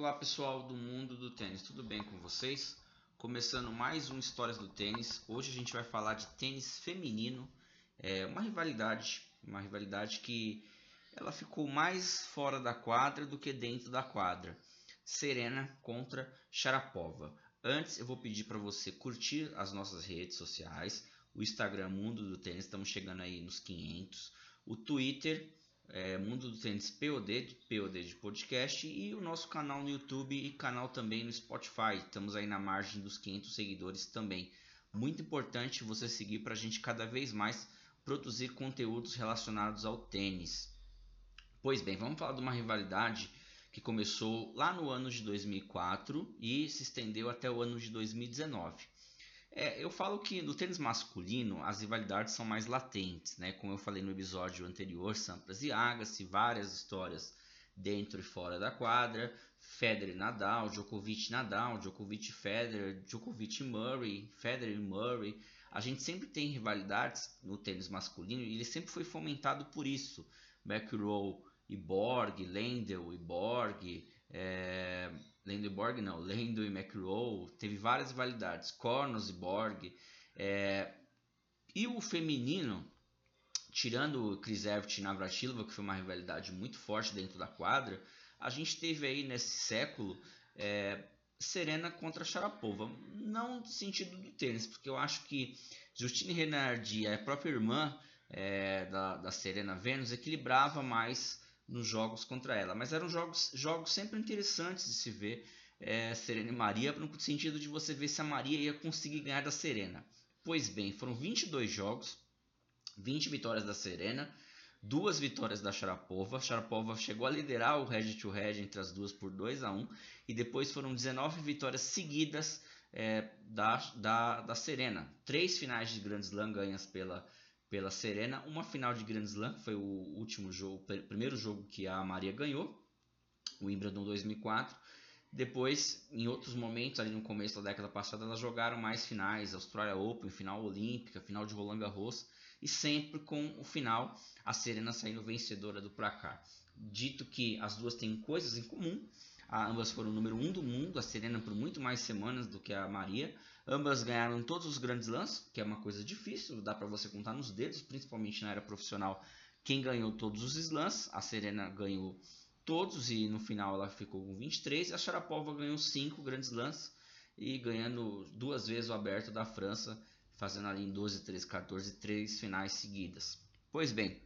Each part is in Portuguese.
Olá pessoal do mundo do tênis, tudo bem com vocês? Começando mais um Histórias do Tênis. Hoje a gente vai falar de tênis feminino, é uma rivalidade, uma rivalidade que ela ficou mais fora da quadra do que dentro da quadra. Serena contra Sharapova. Antes eu vou pedir para você curtir as nossas redes sociais, o Instagram Mundo do Tênis, estamos chegando aí nos 500, o Twitter é, Mundo do Tênis POD, POD de podcast e o nosso canal no YouTube e canal também no Spotify. Estamos aí na margem dos 500 seguidores também. Muito importante você seguir para a gente cada vez mais produzir conteúdos relacionados ao tênis. Pois bem, vamos falar de uma rivalidade que começou lá no ano de 2004 e se estendeu até o ano de 2019. É, eu falo que no tênis masculino as rivalidades são mais latentes, né? Como eu falei no episódio anterior, Sampras e Agassi, várias histórias dentro e fora da quadra, Federer Nadal, Djokovic Nadal, Djokovic Federer, Djokovic Murray, Federer Murray. A gente sempre tem rivalidades no tênis masculino e ele sempre foi fomentado por isso. McEnroe e Borg, Lendl e Borg, é, Lendo e Borg não, Lendo e McRow, teve várias rivalidades, Cornos e Borg. É, e o feminino, tirando Chris Evert e Navratilova, que foi uma rivalidade muito forte dentro da quadra, a gente teve aí nesse século é, Serena contra Sharapova. Não no sentido do tênis, porque eu acho que Justine Renardi, a própria irmã é, da, da Serena Venus, equilibrava mais nos jogos contra ela. Mas eram jogos, jogos sempre interessantes de se ver é, Serena e Maria, no sentido de você ver se a Maria ia conseguir ganhar da Serena. Pois bem, foram 22 jogos, 20 vitórias da Serena, duas vitórias da Sharapova. Sharapova chegou a liderar o head to head entre as duas por 2 a 1 e depois foram 19 vitórias seguidas é, da, da, da Serena. Três finais de Grand Slam ganhas pela pela Serena, uma final de Grand Slam, foi o último jogo, primeiro jogo que a Maria ganhou, o Wimbledon 2004. Depois, em outros momentos, ali no começo da década passada, elas jogaram mais finais, Australia Open, final olímpica, final de Roland Garros, e sempre com o final, a Serena saindo vencedora do placar. Dito que as duas têm coisas em comum, ambas foram o número 1 um do mundo, a Serena por muito mais semanas do que a Maria, Ambas ganharam todos os grandes lãs, que é uma coisa difícil, dá para você contar nos dedos, principalmente na era profissional, quem ganhou todos os slams. A Serena ganhou todos e no final ela ficou com 23. A Sharapova ganhou 5 grandes lãs e ganhando duas vezes o aberto da França, fazendo ali em 12, 13, 14, três finais seguidas. Pois bem,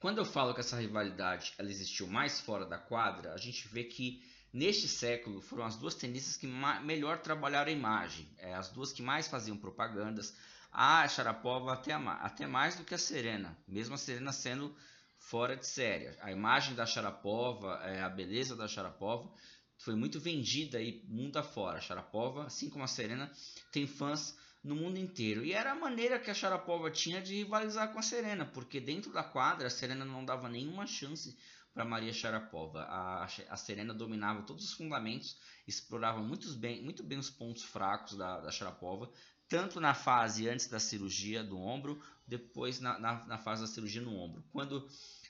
quando eu falo que essa rivalidade ela existiu mais fora da quadra, a gente vê que Neste século, foram as duas tenistas que melhor trabalharam a imagem, é, as duas que mais faziam propagandas. A Sharapova até, até mais do que a Serena, mesmo a Serena sendo fora de série. A imagem da Sharapova, é, a beleza da Sharapova foi muito vendida aí mundo afora. A Sharapova, assim como a Serena, tem fãs no mundo inteiro. E era a maneira que a Sharapova tinha de rivalizar com a Serena, porque dentro da quadra a Serena não dava nenhuma chance para Maria Sharapova. A, a Serena dominava todos os fundamentos, explorava muito bem, muito bem os pontos fracos da, da Sharapova, tanto na fase antes da cirurgia do ombro, depois na, na, na fase da cirurgia no ombro. Quando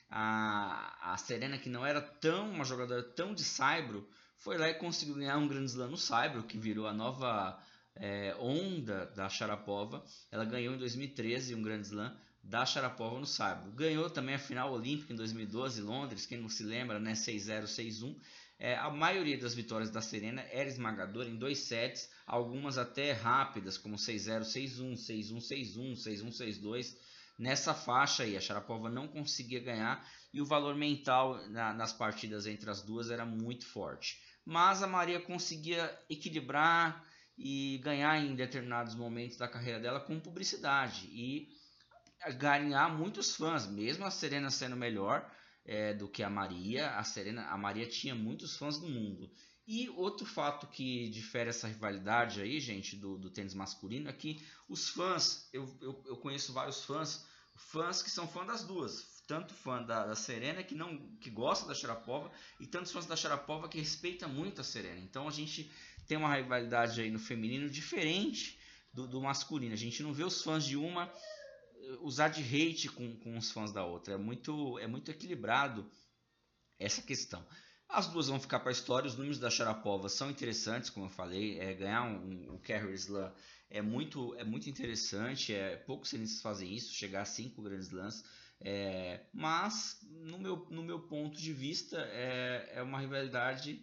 a, a Serena, que não era tão uma jogadora tão de saibro, foi lá e conseguiu ganhar um grande slam no saibro, que virou a nova é, onda da Sharapova. Ela ganhou em 2013 um grande slam da Sharapova no sábado. Ganhou também a final olímpica em 2012 em Londres, quem não se lembra, né, 6-0, 6-1. É, a maioria das vitórias da Serena era esmagadora em dois sets, algumas até rápidas, como 6-0, 6-1, 6-1, 6-1, 6-1, 6-2. Nessa faixa aí, a Sharapova não conseguia ganhar e o valor mental na, nas partidas entre as duas era muito forte. Mas a Maria conseguia equilibrar e ganhar em determinados momentos da carreira dela com publicidade. E ganhar muitos fãs, mesmo a Serena sendo melhor é, do que a Maria, a Serena, a Maria tinha muitos fãs no mundo. E outro fato que difere essa rivalidade aí, gente, do, do tênis masculino é que os fãs, eu, eu, eu, conheço vários fãs, fãs que são fãs das duas, tanto fã da, da, Serena que não que gosta da Sharapova e tantos fãs da Sharapova que respeita muito a Serena. Então a gente tem uma rivalidade aí no feminino diferente do, do masculino. A gente não vê os fãs de uma usar de hate com, com os fãs da outra. É muito, é muito equilibrado essa questão. As duas vão ficar para a história. Os números da Sharapova são interessantes, como eu falei. É, ganhar um, um, o Slam é muito, é muito interessante. É, poucos tenistas fazem isso, chegar a cinco grandes slams. É, mas, no meu, no meu ponto de vista, é, é uma rivalidade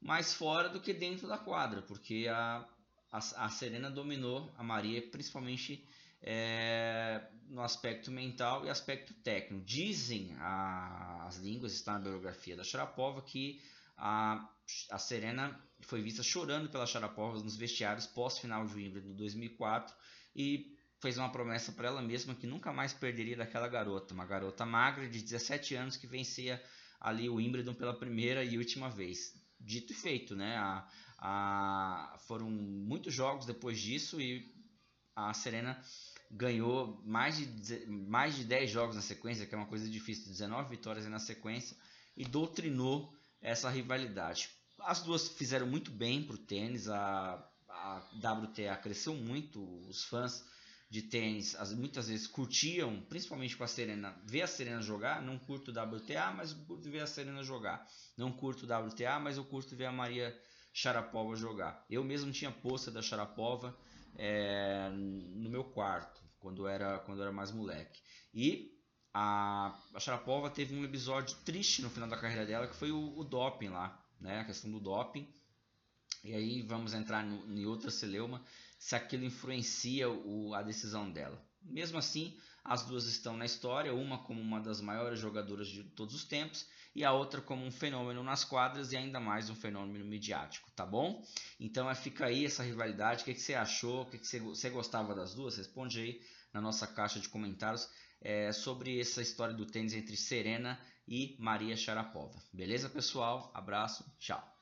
mais fora do que dentro da quadra, porque a, a, a Serena dominou a Maria, principalmente é, no aspecto mental e aspecto técnico. Dizem a, as línguas, está na biografia da Sharapova, que a, a Serena foi vista chorando pela Sharapova nos vestiários pós-final de Wimbledon 2004 e fez uma promessa para ela mesma que nunca mais perderia daquela garota, uma garota magra de 17 anos que vencia ali o Wimbledon pela primeira e última vez dito e feito, né? A, a, foram muitos jogos depois disso e a Serena ganhou mais de, mais de 10 jogos na sequência, que é uma coisa difícil, 19 vitórias na sequência, e doutrinou essa rivalidade. As duas fizeram muito bem para o tênis, a, a WTA cresceu muito, os fãs de tênis as, muitas vezes curtiam, principalmente com a Serena, ver a Serena jogar. Não curto WTA, mas curto ver a Serena jogar. Não curto WTA, mas eu curto ver a Maria Sharapova jogar. Eu mesmo tinha posta da Sharapova é, no meu quarto, quando era, quando era mais moleque. E a, a Sharapova teve um episódio triste no final da carreira dela, que foi o, o doping lá, né? a questão do doping. E aí vamos entrar no, em outra celeuma se aquilo influencia o, a decisão dela. Mesmo assim, as duas estão na história, uma como uma das maiores jogadoras de todos os tempos e a outra como um fenômeno nas quadras e ainda mais um fenômeno midiático, tá bom? Então é, fica aí essa rivalidade, o que, que você achou, o que, que você, você, gostava das duas? Responde aí na nossa caixa de comentários é, sobre essa história do tênis entre Serena e Maria Sharapova. Beleza, pessoal? Abraço, tchau!